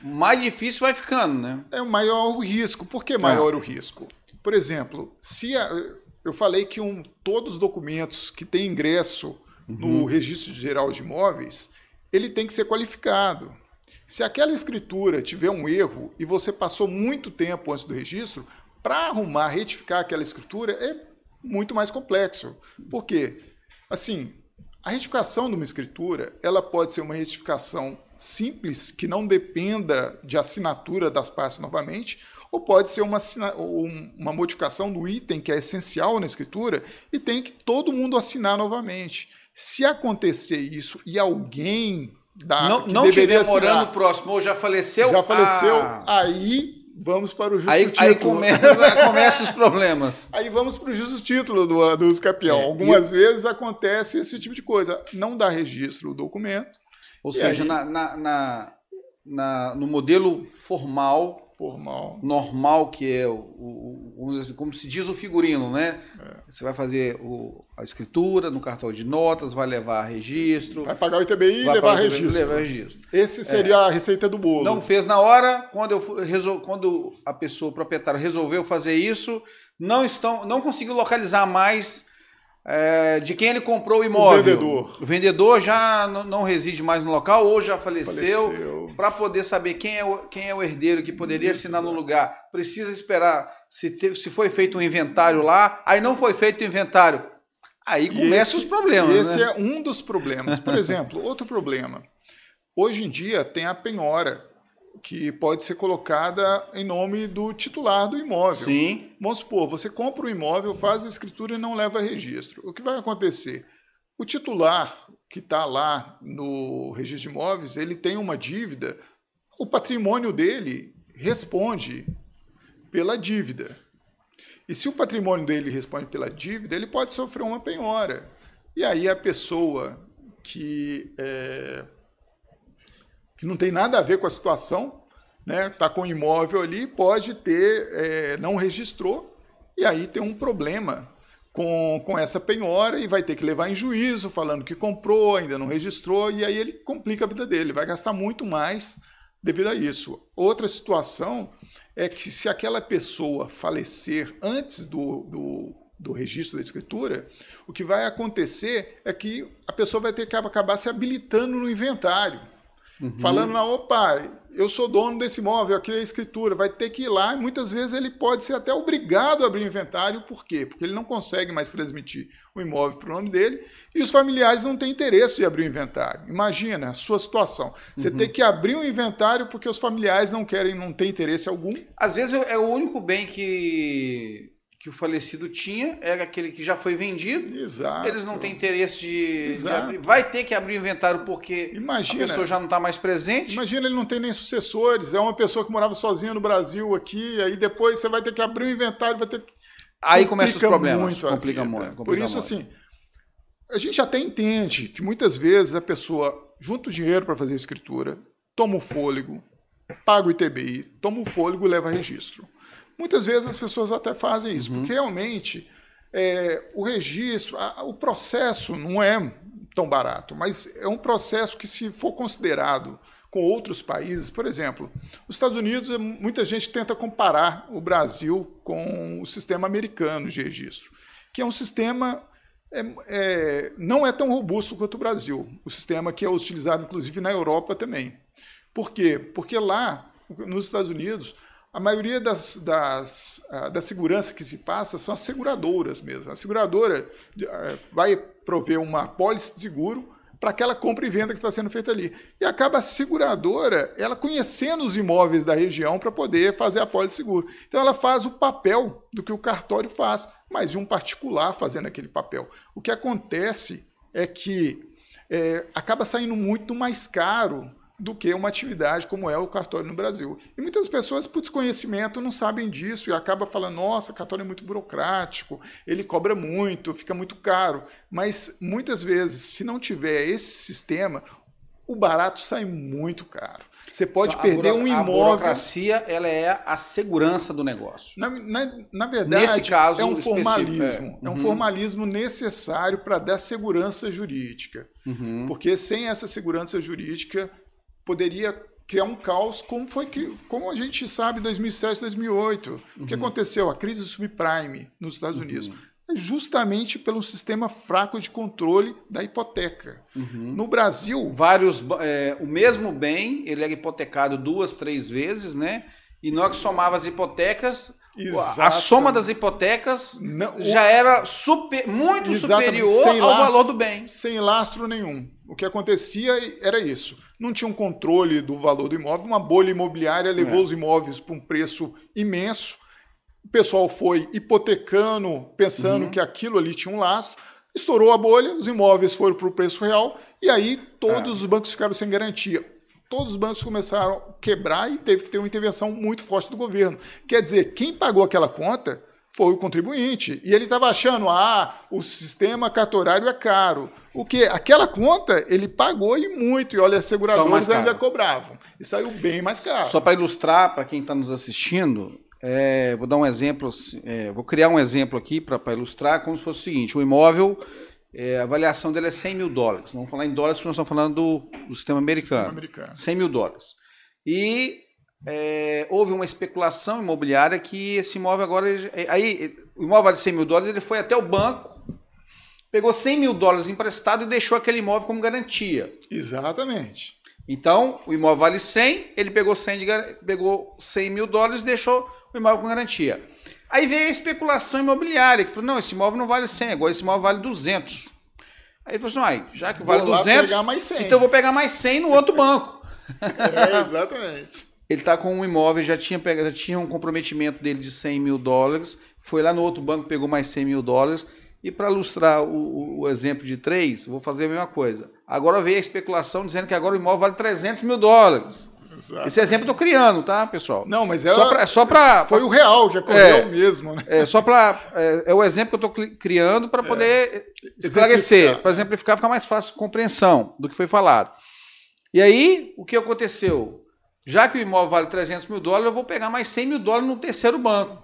mais difícil vai ficando, né? é maior o risco. Por que maior o risco? Por exemplo, se a- eu falei que um, todos os documentos que têm ingresso Uhum. no registro geral de imóveis, ele tem que ser qualificado. Se aquela escritura tiver um erro e você passou muito tempo antes do registro, para arrumar, retificar aquela escritura é muito mais complexo. Por quê? Assim, a retificação de uma escritura, ela pode ser uma retificação simples, que não dependa de assinatura das partes novamente, ou pode ser uma, um- uma modificação do item que é essencial na escritura e tem que todo mundo assinar novamente. Se acontecer isso e alguém da não que não deveria estiver morando assinar próximo ou já faleceu. já faleceu, ah, aí vamos para o justo aí, título. aí começa, (laughs) começa os problemas. Aí vamos para o justo título do, do escapião. É, Algumas vezes acontece esse tipo de coisa. Não dá registro o documento Ou E seja, aí? na, na- na- no modelo formal, formal. normal, que é o, o- o- vamos dizer assim, como se diz o figurino, né? É. Você vai fazer o- a escritura no cartão de notas, vai levar registro. Vai pagar o ITBI e vai levar registro. Levar registro. Esse seria a receita do bolo. Não fez na hora, quando, eu, resol- quando a pessoa, o proprietário, resolveu fazer isso, não, estão, não conseguiu localizar mais é, de quem ele comprou o imóvel. vendedor. O vendedor já não, reside mais no local ou já faleceu. Faleceu. Para poder saber quem é, o, quem é o herdeiro que poderia Isso, assinar no lugar, precisa esperar se, teve, se foi feito um inventário lá, aí não foi feito o inventário. Aí começam os problemas. Esse né? é um dos problemas. Por (laughs) exemplo, outro problema. Hoje em dia tem a penhora, que pode ser colocada em nome do titular do imóvel. Sim. Vamos supor, você compra o imóvel, faz a escritura e não leva registro. O que vai acontecer? O titular que está lá no registro de imóveis, ele tem uma dívida, o patrimônio dele responde pela dívida. E se o patrimônio dele responde pela dívida, ele pode sofrer uma penhora. E aí a pessoa que, é, que não tem nada a ver com a situação, né, está com o imóvel ali, pode ter, é, não registrou, e aí tem um problema com, com essa penhora e vai ter que levar em juízo, falando que comprou, ainda não registrou, e aí ele complica a vida dele, vai gastar muito mais devido a isso. Outra situação é que se aquela pessoa falecer antes do, do, do registro da escritura, o que vai acontecer é que a pessoa vai ter que acabar se habilitando no inventário. Falando lá, opa, eu sou dono desse imóvel, aqui é a escritura, vai ter que ir lá, e muitas vezes ele pode ser até obrigado a abrir o inventário, por quê? Porque ele não consegue mais transmitir o imóvel para o nome dele, e os familiares não têm interesse de abrir o inventário. Imagina a sua situação. Você tem que abrir o inventário porque os familiares não querem, não têm interesse algum. Às vezes é o único bem que, que o falecido tinha, era aquele que já foi vendido. Exato. Eles não têm interesse de, de abrir. Vai ter que abrir o inventário porque Imagina. a pessoa já não está mais presente. Imagina, ele não tem nem sucessores, é uma pessoa que morava sozinha no Brasil aqui, aí depois você vai ter que abrir o inventário, vai ter que Aí começam os problemas. muito complica muito. Por complica isso, muito. assim, a gente até entende que muitas vezes a pessoa junta o dinheiro para fazer a escritura, toma o fôlego, paga o ITBI, toma o fôlego e leva registro. Muitas vezes as pessoas até fazem isso, porque realmente é, o registro, a- o processo não é tão barato, mas é um processo que, se for considerado com outros países, por exemplo, os Estados Unidos, é, muita gente tenta comparar o Brasil com o sistema americano de registro, que é um sistema é, é, não é tão robusto quanto o Brasil, o sistema que é utilizado inclusive na Europa também. Por quê? Porque lá, nos Estados Unidos, a maioria das, das, uh, da segurança que se passa são as seguradoras mesmo. A seguradora uh, vai prover uma pólice de seguro para aquela compra e venda que está sendo feita ali. E acaba a seguradora, ela conhecendo os imóveis da região para poder fazer a pólice de seguro. Então ela faz o papel do que o cartório faz, mas de um particular fazendo aquele papel. O que acontece é que é, acaba saindo muito mais caro do que uma atividade como é o cartório no Brasil. E muitas pessoas, por desconhecimento, não sabem disso e acaba falando: nossa, cartório é muito burocrático, ele cobra muito, fica muito caro. Mas muitas vezes, se não tiver esse sistema, o barato sai muito caro. Você pode perder um imóvel. A burocracia ela é a segurança do negócio. Na, na, na verdade, Nesse caso é um formalismo. É. é. um uhum. formalismo necessário para dar segurança jurídica. Uhum. Porque sem essa segurança jurídica, poderia criar um caos como foi como a gente sabe em 2007, 2008. Uhum. O que uhum. aconteceu? A crise subprime nos Estados uhum. Unidos. É justamente pelo sistema fraco de controle da hipoteca. Uhum. No Brasil, vários é, o mesmo bem ele era hipotecado duas, três vezes, né? E nós somava as hipotecas, a soma das hipotecas Não, já era super, muito superior ao lastro, valor do bem. Sem lastro nenhum. O que acontecia era isso. Não tinha um controle do valor do imóvel, uma bolha imobiliária levou é. os imóveis para um preço imenso. O pessoal foi hipotecando, pensando uhum. que aquilo ali tinha um lastro. Estourou a bolha, os imóveis foram para o preço real e aí todos é. os bancos ficaram sem garantia. Todos os bancos começaram a quebrar e teve que ter uma intervenção muito forte do governo. Quer dizer, quem pagou aquela conta foi o contribuinte. E ele estava achando, ah, o sistema cartorário é caro. O que? Aquela conta ele pagou e muito, e olha, as seguradoras ainda cobravam. E saiu bem mais caro. Só para ilustrar, para quem está nos assistindo, é, vou dar um exemplo, é, vou criar um exemplo aqui para ilustrar, como se fosse o seguinte: o imóvel, é, a avaliação dele é 100 mil dólares. Não vamos falar em dólares, porque nós estamos falando do, do sistema americano. Sistema americano. 100 mil dólares. E é, houve uma especulação imobiliária que esse imóvel agora. Aí, o imóvel vale 100 mil dólares, ele foi até o banco, pegou 100 mil dólares emprestado e deixou aquele imóvel como garantia. Exatamente. Então, o imóvel vale 100, ele pegou 100, de, pegou 100 mil dólares e deixou o imóvel com garantia. Aí veio a especulação imobiliária, que falou: não, esse imóvel não vale 100, agora esse imóvel vale 200. Aí ele falou assim: ah, já que vale vou 200, então eu vou pegar mais 100 no outro banco. (laughs) é, exatamente ele está com um imóvel, já tinha, já tinha um comprometimento dele de 100 mil dólares, foi lá no outro banco, pegou mais 100 mil dólares, e para ilustrar o, o, exemplo de três, vou fazer a mesma coisa. Agora veio a especulação dizendo que agora o imóvel vale 300 mil dólares. Esse exemplo eu estou criando, tá, pessoal? Não, mas é só para só pra, foi pra, o real que ocorreu é, mesmo, né? É só para é, é, o exemplo que eu estou criando para é. poder é. esclarecer, para exemplificar, ficar mais fácil de compreensão do que foi falado. E aí, o que aconteceu? Já que o imóvel vale 300 mil dólares, eu vou pegar mais 100 mil dólares no terceiro banco.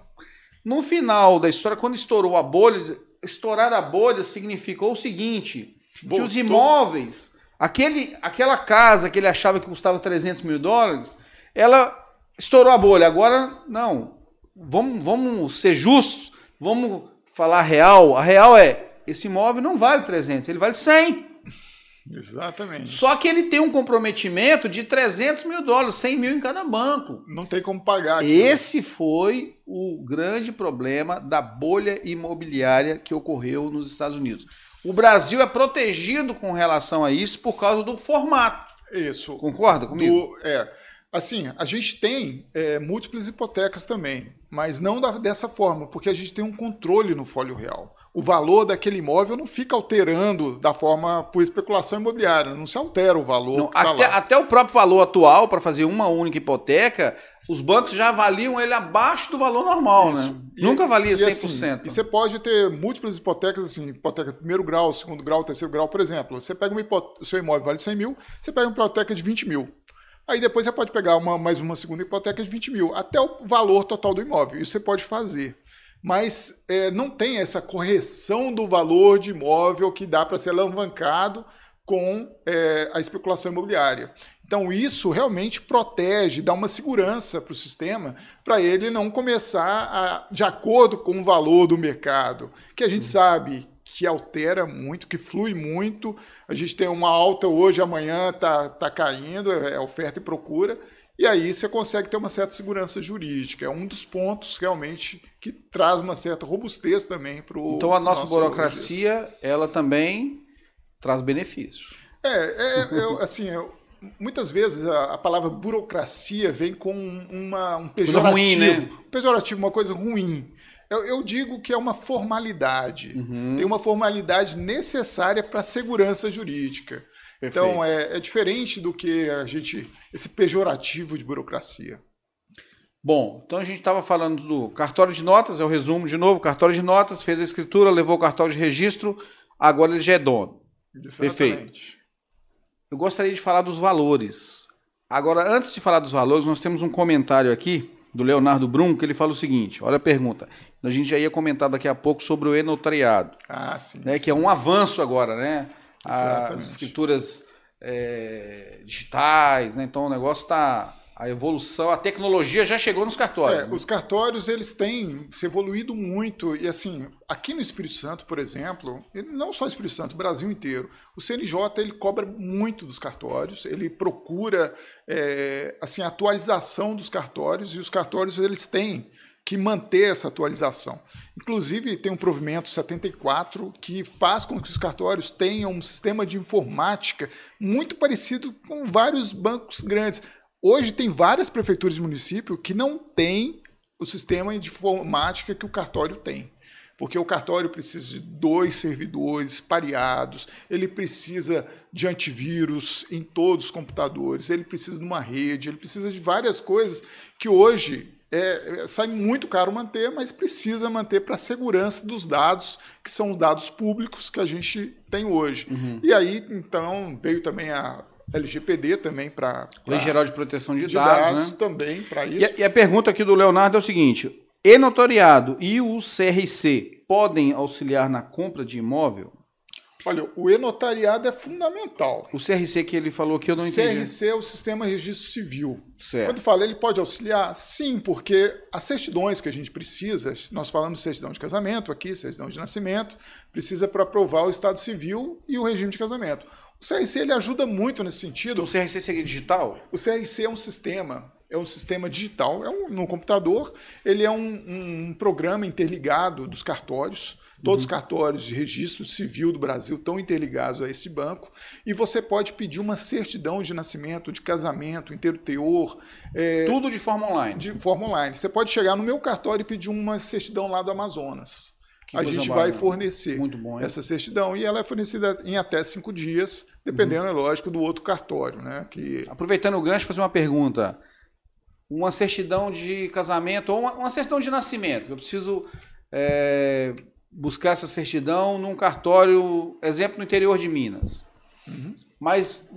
No final da história, quando estourou a bolha, estourar a bolha significou o seguinte: Voltou. que os imóveis, aquele, aquela casa que ele achava que custava 300 mil dólares, ela estourou a bolha. Agora, não. Vamos, vamos ser justos, vamos falar real. A real é: esse imóvel não vale 300, ele vale 100. Exatamente. Só que ele tem um comprometimento de 300 mil dólares, 100 mil em cada banco. Não tem como pagar. Aquilo. Esse foi o grande problema da bolha imobiliária que ocorreu nos Estados Unidos. O Brasil é protegido com relação a isso por causa do formato. Isso. Concorda comigo? Do, é. Assim, a gente tem é, múltiplas hipotecas também, mas não da, dessa forma, porque a gente tem um controle no folho real o valor daquele imóvel não fica alterando da forma por especulação imobiliária, não se altera o valor. Não, tá até, até, o próprio valor atual, para fazer uma única hipoteca, os bancos já avaliam ele abaixo do valor normal, Isso. né? E, Nunca valia e 100%. Assim, e você pode ter múltiplas hipotecas, assim, hipoteca primeiro grau, segundo grau, terceiro grau, por exemplo. Você pega uma hipoteca, o seu imóvel vale 100 mil, você pega uma hipoteca de 20 mil. Aí depois você pode pegar uma, mais uma segunda hipoteca de 20 mil, até o valor total do imóvel. Isso você pode fazer mas é, não tem essa correção do valor de imóvel que dá para ser alavancado com é, a especulação imobiliária. Então, isso realmente protege, dá uma segurança para o sistema, para ele não começar a, de acordo com o valor do mercado, que a gente uhum. sabe que altera muito, que flui muito. A gente tem uma alta hoje, amanhã está tá caindo, é oferta e procura. E aí você consegue ter uma certa segurança jurídica. É um dos pontos realmente que traz uma certa robustez também para o. Então a nossa burocracia, ela também traz benefícios. É, é, é assim, muitas vezes a, a, palavra burocracia vem com uma, um pejorativo. Ruim, né? Um pejorativo, uma coisa ruim. Eu, eu, digo que é uma formalidade. Uhum. Tem uma formalidade necessária para a segurança jurídica. Perfeito. Então é, é diferente do que a gente esse pejorativo de burocracia. Bom, então a gente estava falando do cartório de notas, é o resumo de novo, cartório de notas, fez a escritura, levou o cartório de registro, agora ele já é dono. Exatamente. Perfeito. Eu gostaria de falar dos valores. Agora, antes de falar dos valores, nós temos um comentário aqui do Leonardo Brum, que ele fala o seguinte: olha a pergunta. A gente já ia comentar daqui a pouco sobre o e-notariado. Ah, sim. Né, sim. Que é um avanço agora, né? Exatamente. As escrituras é, digitais, né? Então o negócio está a evolução, a tecnologia já chegou nos cartórios. É, né? Os cartórios eles têm se evoluído muito e assim aqui no Espírito Santo, por exemplo, não só Espírito Santo, o Brasil inteiro, o CNJ ele cobra muito dos cartórios, ele procura é, assim a atualização dos cartórios e os cartórios eles têm que manter essa atualização. Inclusive, tem um provimento 74 que faz com que os cartórios tenham um sistema de informática muito parecido com vários bancos grandes. Hoje, tem várias prefeituras de município que não têm o sistema de informática que o cartório tem. Porque o cartório precisa de dois servidores pareados, ele precisa de antivírus em todos os computadores, ele precisa de uma rede, ele precisa de várias coisas que hoje é, é, sai muito caro manter, mas precisa manter para a segurança dos dados, que são os dados públicos que a gente tem hoje. Uhum. E aí, então, veio também a LGPD também para... Lei Geral de Proteção de, de Dados, dados né? também para isso. E a, e a pergunta aqui do Leonardo é o seguinte, e-notoriado e o CRC podem auxiliar na compra de imóvel? Olha, o e-notariado é fundamental. O CRC que ele falou que eu não entendi. CRC é o Sistema Registro Civil. Certo. Quando fala, ele pode auxiliar? Sim, porque as certidões que a gente precisa, nós falamos de certidão de casamento aqui, certidão de nascimento, precisa para aprovar o Estado Civil e o regime de casamento. O CRC ele ajuda muito nesse sentido. O CRC seria digital? O CRC é um sistema é um sistema digital, é um, no computador, ele é um, um programa interligado dos cartórios, Todos uhum. os cartórios de registro civil do Brasil estão interligados a esse banco e você pode pedir uma certidão de nascimento, de casamento, inteiro teor. É, Tudo de forma online. De forma online. Você pode chegar no meu cartório e pedir uma certidão lá do Amazonas. Que a gente vai fornecer bom, essa certidão e ela é fornecida em até cinco dias, dependendo, uhum. é lógico, do outro cartório. Né? Que... Aproveitando o gancho, fazer uma pergunta. Uma certidão de casamento ou uma, uma certidão de nascimento. Eu preciso é, buscar essa certidão num cartório, exemplo, no interior de Minas. Uhum. Mas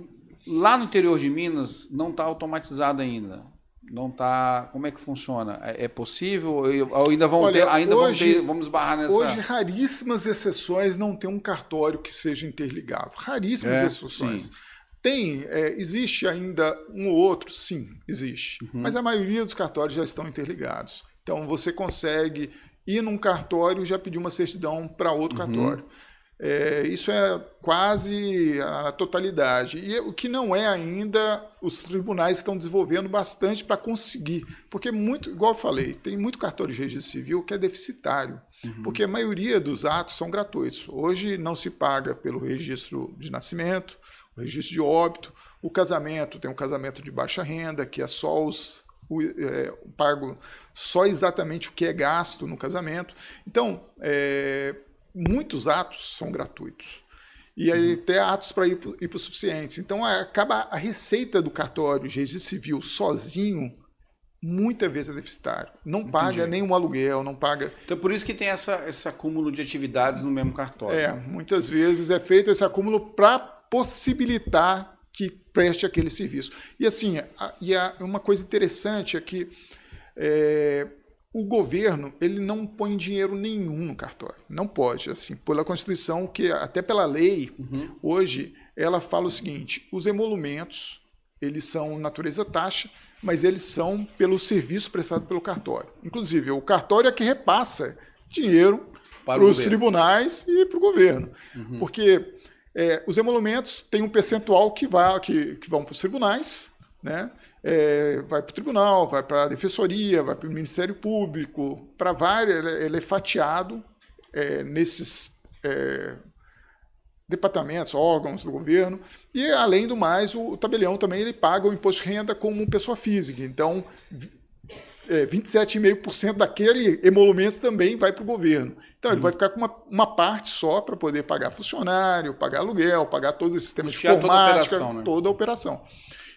lá no interior de Minas não está automatizado ainda. Não está. Como é que funciona? É, é possível? Ou ainda vão Olha, ter, ainda hoje, vamos, ter, vamos esbarrar nessa. Hoje, raríssimas exceções não tem um cartório que seja interligado. Raríssimas é, exceções. Sim. Tem, é, existe ainda um ou outro, sim, existe. Uhum. Mas a maioria dos cartórios já estão interligados. Então você consegue ir num cartório já pedir uma certidão para outro uhum. cartório. É, isso é quase a totalidade. E o que não é ainda, os tribunais estão desenvolvendo bastante para conseguir. Porque, muito, igual eu falei, tem muito cartório de registro civil que é deficitário. Uhum. Porque a maioria dos atos são gratuitos. Hoje não se paga pelo registro de nascimento, o registro de óbito, o casamento, tem um casamento de baixa renda, que é só os o, é, pago só exatamente o que é gasto no casamento. Então, é, muitos atos são gratuitos. E aí uhum. até atos para hipossuficientes. Então acaba a receita do cartório de registro civil sozinho muitas vezes é deficitário. Não paga Entendi. nenhum aluguel, não paga. Então por isso que tem essa, esse acúmulo de atividades no mesmo cartório. É, muitas vezes é feito esse acúmulo para possibilitar que preste aquele serviço. E assim, a, e a, uma coisa interessante é que é, o governo ele não põe dinheiro nenhum no cartório. Não pode, assim, pela Constituição, que até pela lei, uhum. hoje, ela fala o seguinte: os emolumentos eles são natureza taxa, mas eles são pelo serviço prestado pelo cartório. Inclusive, o cartório é que repassa dinheiro para, os tribunais e para o governo. Uhum. Porque é, os emolumentos têm um percentual que, vai, que, que vão para os tribunais, né? É, vai para o tribunal, vai para a defensoria, vai para o Ministério Público, para várias, ele é fatiado é, nesses é, departamentos, órgãos do governo, e além do mais, o, o tabelião também ele paga o imposto de renda como pessoa física. Então, é, 27,5% daquele emolumento também vai para o governo. Então, ele uhum. vai ficar com uma, uma parte só para poder pagar funcionário, pagar aluguel, pagar todos esses sistemas de informática, toda a operação. Né? Toda a operação.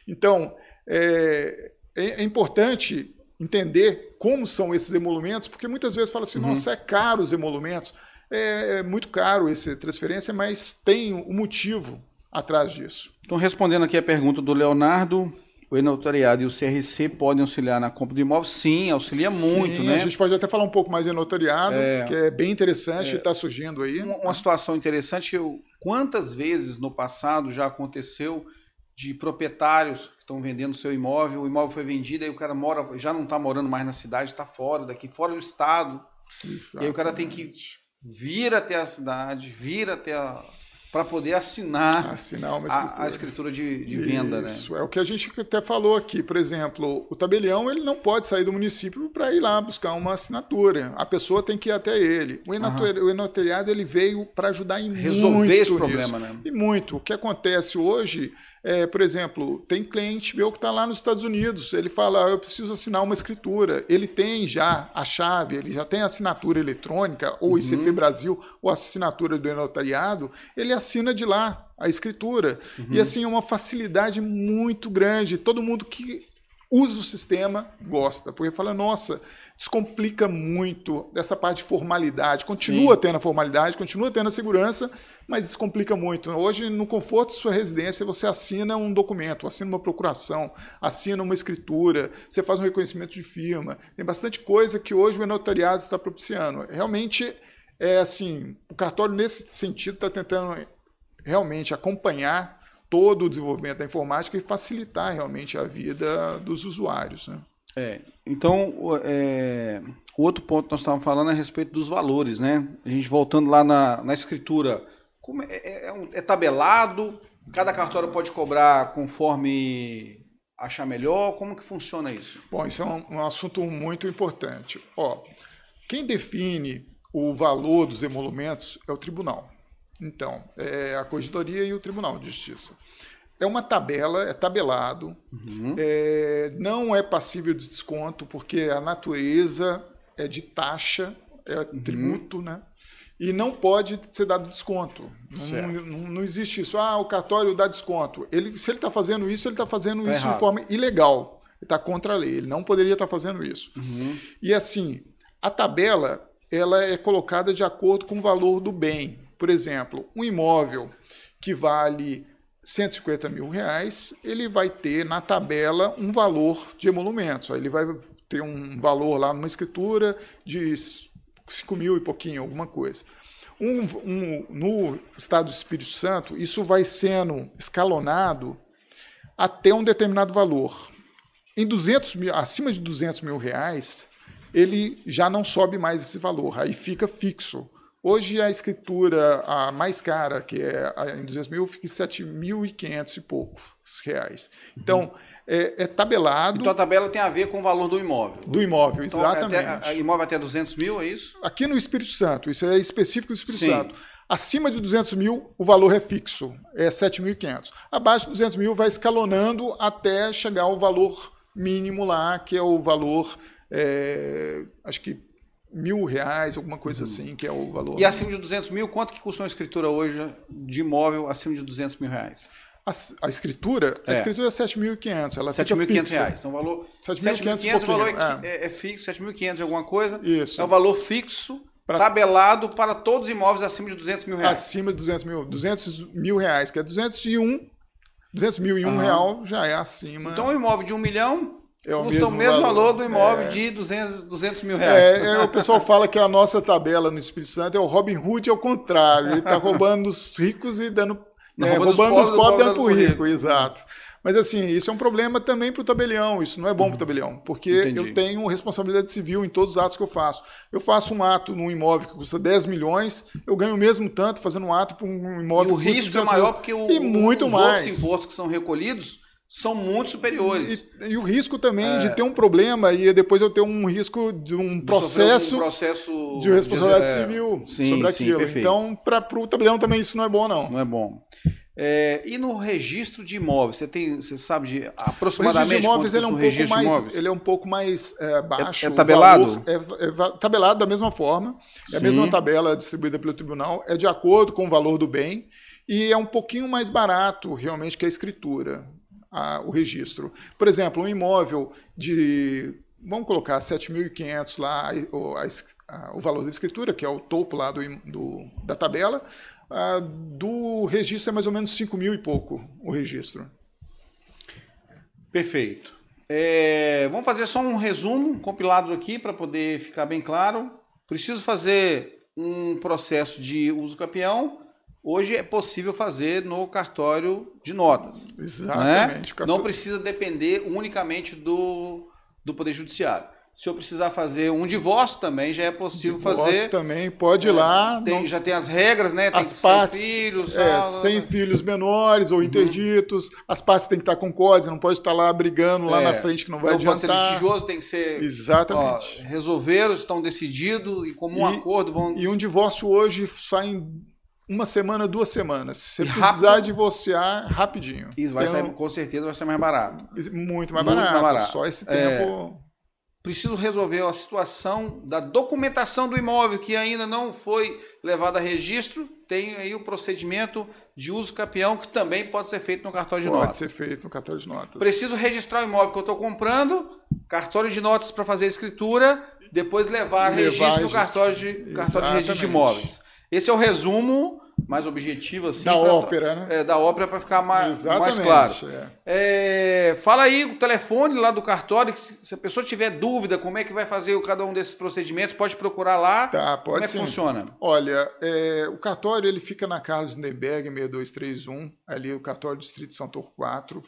Então, é, é, é, importante entender como são esses emolumentos, porque muitas vezes fala assim, uhum. nossa, é caro os emolumentos. É, é muito caro essa transferência, mas tem um motivo atrás disso. Então, respondendo aqui a pergunta do Leonardo, o e-notariado e o CRC podem auxiliar na compra de imóvel? Sim, auxilia Sim, muito, né? A gente pode até falar um pouco mais de e-notariado, é, que é bem interessante e é, está surgindo aí. Uma, uma situação interessante que eu, quantas vezes no passado já aconteceu de proprietários que estão vendendo seu imóvel, o imóvel foi vendido, aí o cara mora, já não está morando mais na cidade, está fora daqui, fora do estado. Exatamente. E aí o cara tem que vir até a cidade, vir até a, para poder assinar, assinar a, a, escritura de, de venda. Né? Isso, né? é o que a gente até falou aqui. Por exemplo, o tabelião ele não pode sair do município para ir lá buscar uma assinatura. A pessoa tem que ir até ele. O, uhum. enotariado ele veio para ajudar em Resolver esse problema. Né? E muito. O que acontece hoje é, por exemplo, tem cliente meu que está lá nos Estados Unidos, ele fala, ah, eu preciso assinar uma escritura. Ele tem já a chave, ele já tem a assinatura eletrônica, ou uhum. ICP Brasil, ou a assinatura do notariado, ele assina de lá a escritura. Uhum. E assim, é uma facilidade muito grande. Todo mundo que usa o sistema gosta, porque fala, nossa, descomplica muito essa parte de formalidade. Continua Sim. tendo a formalidade, continua tendo a segurança, mas descomplica muito. Hoje, no conforto de sua residência, você assina um documento, assina uma procuração, assina uma escritura, você faz um reconhecimento de firma. Tem bastante coisa que hoje o notariado está propiciando. Realmente, é assim, o cartório, nesse sentido, está tentando realmente acompanhar todo o desenvolvimento da informática e facilitar realmente a vida dos usuários. Né? É, então, é, o outro ponto que nós estávamos falando é a respeito dos valores, né? A gente voltando lá na, na escritura, é, é, é, um, é tabelado, cada cartório pode cobrar conforme achar melhor, como que funciona isso? Bom, isso é um, um assunto muito importante. Ó, quem define o valor dos emolumentos é o tribunal. Então, é a Corregedoria e o Tribunal de Justiça. É uma tabela, é tabelado, uhum. é, não é passível de desconto, porque a natureza é de taxa, é uhum. tributo, né? E não pode ser dado desconto. Não, não, não, existe isso. Ah, o cartório dá desconto. Ele, se ele está fazendo isso, ele está fazendo tá isso errado. de forma ilegal. Ele está contra a lei. Ele não poderia estar tá fazendo isso. Uhum. E assim, a tabela ela é colocada de acordo com o valor do bem. Por exemplo, um imóvel que vale 150 mil reais, ele vai ter na tabela um valor de emolumentos. Ele vai ter um valor lá numa escritura de 5 mil e pouquinho, alguma coisa. Um, um, no estado do Espírito Santo, isso vai sendo escalonado até um determinado valor. Em 200 mil, acima de 200 mil reais, ele já não sobe mais esse valor, aí fica fixo. Hoje a escritura a mais cara, que é em 200 mil, fica em 7.500 e poucos reais. Então, uhum. É, é, tabelado. Então a tabela tem a ver com o valor do imóvel. Do imóvel, então, exatamente. Até, imóvel até 200 mil, é isso? Aqui no Espírito Santo, isso é específico do Espírito Sim. Santo. Acima de 200 mil, o valor é fixo, é 7.500. Abaixo de 200 mil, vai escalonando até chegar ao valor mínimo lá, que é o valor, é, acho que mil reais, alguma coisa uhum. assim, que é o valor. E acima de 200 mil, quanto que custa uma escritura hoje de imóvel acima de 200 mil reais? A, a escritura, é. a escritura é 7.500, ela 7.500 reais. Então, o valor 7.500 o valor é, é, é fixo, 7.500 alguma coisa. Isso. É o valor fixo pra... tabelado para todos os imóveis acima de 200 mil reais. Acima de 200 mil, 200 mil reais, que é 201, 200 mil e um real já é acima. Então, um imóvel de um milhão é o custa mesmo o mesmo valor, valor do imóvel é. de 200, 200 mil reais. É, é, o pessoal fala que a nossa tabela no Espírito Santo é o Robin Hood ao contrário. Ele está (laughs) roubando os ricos e dando. Não, é, roubando, roubando os pobres, dando para o rico, exato. Mas assim, isso é um problema também para o tabelião. Isso não é bom para o tabelião, porque Entendi. eu tenho responsabilidade civil em todos os atos que eu faço. Eu faço um ato num imóvel que custa 10 milhões, eu ganho o mesmo tanto fazendo um ato para um imóvel e o risco é maior porque o, e muito os mais. outros impostos que são recolhidos são muito superiores. E, e o risco também é. de ter um problema e depois eu ter um risco de um processo, um processo de responsabilidade de, civil sim, sobre aquilo. Sim, então, para o tabelião também isso não é bom, não. Não é bom. É, e no registro de imóveis, você tem, você sabe de aproximadamente o registro de imóveis ele é um pouco mais, ele é um pouco mais é, baixo. É, é tabelado? É, é, tabelado da mesma forma. É a mesma tabela distribuída pelo tribunal. É de acordo com o valor do bem e é um pouquinho mais barato realmente que a escritura, a, o registro. Por exemplo, um imóvel de vamos colocar 7.500 lá o, a, o valor da escritura, que é o topo lá do, do da tabela do registro é mais ou menos 5 mil e pouco o registro. Perfeito. É, vamos fazer só um resumo compilado aqui para poder ficar bem claro. Preciso fazer um processo de uso campeão. Hoje é possível fazer no cartório de notas. Exatamente. Né? Não precisa depender unicamente do, do Poder Judiciário. Se eu precisar fazer um divórcio também, já é possível divórcio fazer. também, pode ir é, lá. Tem, não... Já tem as regras, né? Tem as partes, sem filhos. É, sem filhos menores ou uhum. interditos. As partes têm que estar com código, não pode estar lá brigando lá é, na frente que não vai não adiantar. Não pode ser litigioso, tem que ser... Exatamente. Ó, resolveram, estão decididos e como um acordo vão... E um divórcio hoje sai em uma semana, duas semanas. Se você precisar divorciar, rapidinho. Isso vai sair, com certeza vai ser mais barato. Muito mais, Muito barato. mais barato. Só esse é. tempo preciso resolver a situação da documentação do imóvel que ainda não foi levada a registro. Tem aí o procedimento de uso capião que também pode ser feito no cartório de pode notas. Pode ser feito no cartório de notas. Preciso registrar o imóvel que eu estou comprando, cartório de notas para fazer a escritura, depois levar, levar registro, registro no cartório de, cartório de registro de imóveis. Esse é o resumo mais objetivo assim. Da pra, ópera, né? É, da ópera para ficar mais, mais claro. É. É, fala aí o telefone lá do cartório, se a pessoa tiver dúvida como é que vai fazer cada um desses procedimentos, pode procurar lá. Tá, pode Como é sim. que funciona? Olha, é, o cartório ele fica na Carlos Lindenberg 6231, ali o cartório do Distrito São Torre 4.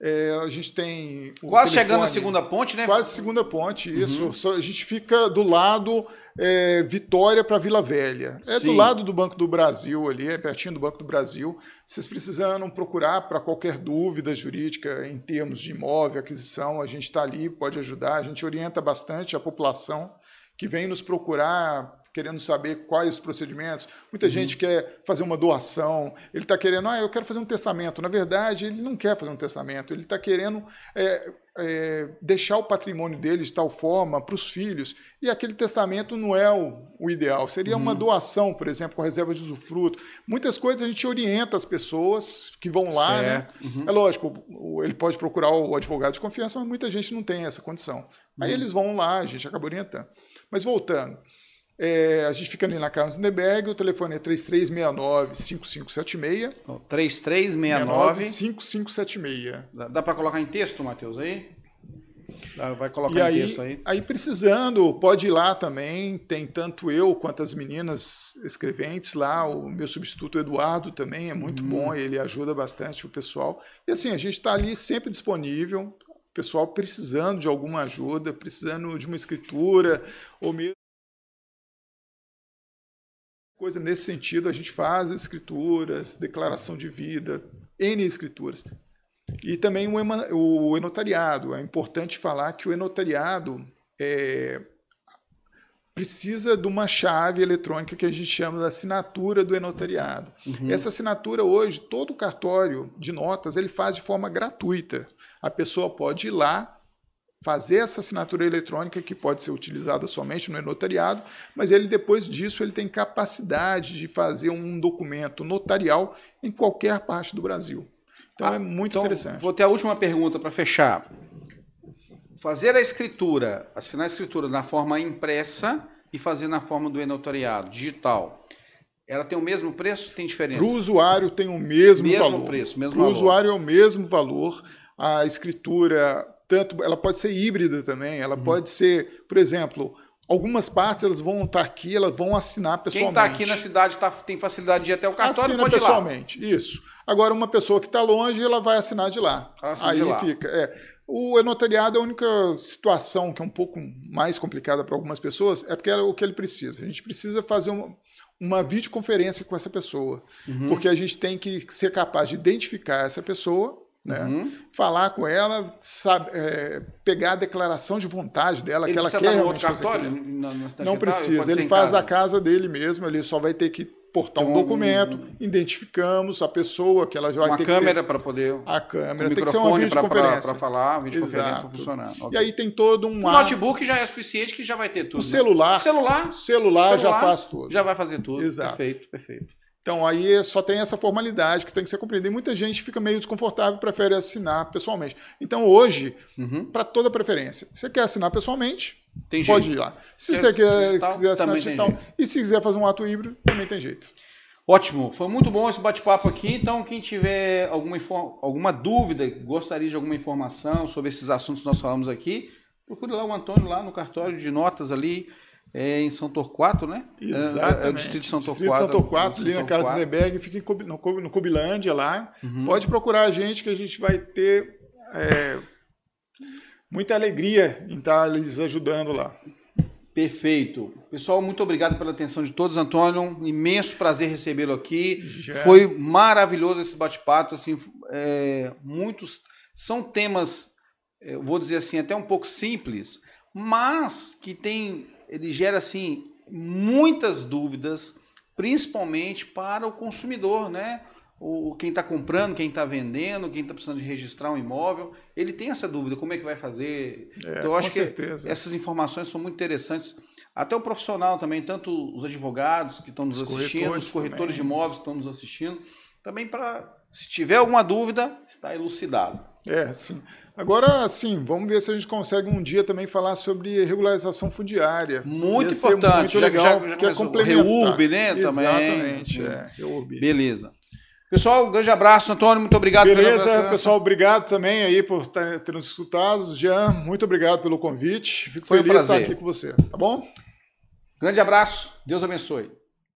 É, a gente tem. Quase telefone, chegando na segunda ponte, né? Quase segunda ponte, isso. Uhum. A gente fica do lado é, Vitória para Vila Velha. É Sim. do lado do Banco do Brasil ali, é pertinho do Banco do Brasil. Vocês precisam procurar para qualquer dúvida jurídica em termos de imóvel, aquisição, a gente está ali, pode ajudar. A gente orienta bastante a população que vem nos procurar querendo saber quais os procedimentos. Muita uhum. gente quer fazer uma doação, ele está querendo, ah, eu quero fazer um testamento. Na verdade, ele não quer fazer um testamento, ele está querendo é, é, deixar o patrimônio dele de tal forma para os filhos, e aquele testamento não é o, o ideal. Seria uhum. uma doação, por exemplo, com reserva de usufruto. Muitas coisas a gente orienta as pessoas que vão lá. Né? Uhum. É lógico, ele pode procurar o advogado de confiança, mas muita gente não tem essa condição. Uhum. Aí eles vão lá, a gente acaba orientando. Mas voltando. É, a gente fica ali na Carlos Lindenberg, o telefone é 3369-5576. 3369-5576. Dá, dá para colocar em texto, Matheus, aí? Vai colocar e em aí, texto aí. Aí precisando, pode ir lá também. Tem tanto eu quanto as meninas escreventes lá. O meu substituto Eduardo também é muito uhum. bom, ele ajuda bastante o pessoal. E assim, a gente está ali sempre disponível. O pessoal precisando de alguma ajuda, precisando de uma escritura, ou mesmo coisa nesse sentido, a gente faz escrituras, declaração de vida, N escrituras. E também o, enotariado. É importante falar que o enotariado é, precisa de uma chave eletrônica que a gente chama de assinatura do enotariado. Uhum. Essa assinatura hoje, todo cartório de notas, ele faz de forma gratuita. A pessoa pode ir lá, fazer essa assinatura eletrônica que pode ser utilizada somente no notariado, mas ele depois disso ele tem capacidade de fazer um documento notarial em qualquer parte do Brasil. Então ah, é muito então, interessante. Vou ter a última pergunta para fechar. Fazer a escritura, assinar a escritura na forma impressa e fazer na forma do notariado digital. Ela tem o mesmo preço? Tem diferença? Para o usuário tem o mesmo, mesmo valor. Preço, mesmo Para o usuário é o mesmo valor. A escritura tanto, ela pode ser híbrida também, ela uhum. pode ser, por exemplo, algumas partes elas vão estar aqui, elas vão assinar pessoalmente. Quem está aqui na cidade tá, tem facilidade de ir até o cartório, Assina pode pessoalmente, ir lá. isso. Agora, uma pessoa que está longe, ela vai assinar de lá. Aí de lá. fica. É. O notariado, a única situação que é um pouco mais complicada para algumas pessoas é porque é o que ele precisa. A gente precisa fazer uma, uma videoconferência com essa pessoa, uhum. porque a gente tem que ser capaz de identificar essa pessoa né? Uhum. Falar com ela, sabe, é, pegar a declaração de vontade dela, ele que ela quer realmente cartório, no, no Não precisa, ele faz da casa dele mesmo, ele só vai ter que portar um, um documento, um, identificamos a pessoa que ela já vai uma ter câmera para poder a câmera um tem que ser uma videoconferência para falar, videoconferência funcionando. E aí tem todo um o notebook já é suficiente que já vai ter tudo. O celular, né? celular, celular, celular já faz tudo. Já vai fazer tudo. Exato. Perfeito, perfeito. Então aí só tem essa formalidade que tem que ser cumprida. E muita gente fica meio desconfortável e prefere assinar pessoalmente. Então hoje, uhum. para toda preferência, você quer assinar pessoalmente, tem pode jeito. ir lá. Se quer você quer, digital, quiser assinar digital, e se quiser fazer um ato híbrido, também tem jeito. Ótimo, foi muito bom esse bate-papo aqui. Então, quem tiver alguma, alguma dúvida, gostaria de alguma informação sobre esses assuntos que nós falamos aqui, procure lá o Antônio lá no cartório de notas ali é em São Torquato, né? Exatamente. É, é o distrito de São Torquato. Distrito de São Torquato, ali na Casa Zeberg, fica em, no, no Cubilândia lá. Uhum. Pode procurar a gente que a gente vai ter é, muita alegria em estar lhes ajudando lá. Perfeito. Pessoal, muito obrigado pela atenção de todos, Antônio. Um imenso prazer recebê-lo aqui. Já. Foi maravilhoso esse bate-papo. Assim, é, muitos são temas, vou dizer assim, até um pouco simples, mas que tem ele gera assim muitas dúvidas, principalmente para o consumidor, né? O, quem está comprando, quem está vendendo, quem está precisando de registrar um imóvel, ele tem essa dúvida, como é que vai fazer? É, então, eu acho que certeza. essas informações são muito interessantes. Até o profissional também, tanto os advogados que estão nos os assistindo, corretores os corretores também. de imóveis que estão nos assistindo, também para, se tiver alguma dúvida, está elucidado. É, sim. Agora, sim, vamos ver se a gente consegue um dia também falar sobre regularização fundiária. Muito importante, muito legal, já, já que é complementar. Reurb, né? Também. Exatamente, é. Reurb. Beleza. Pessoal, um grande abraço, Antônio, muito obrigado Beleza, pela pessoal, obrigado também aí por ter nos escutado. Jean, muito obrigado pelo convite. Fico Foi feliz um de estar aqui com você, tá bom? Grande abraço, Deus abençoe.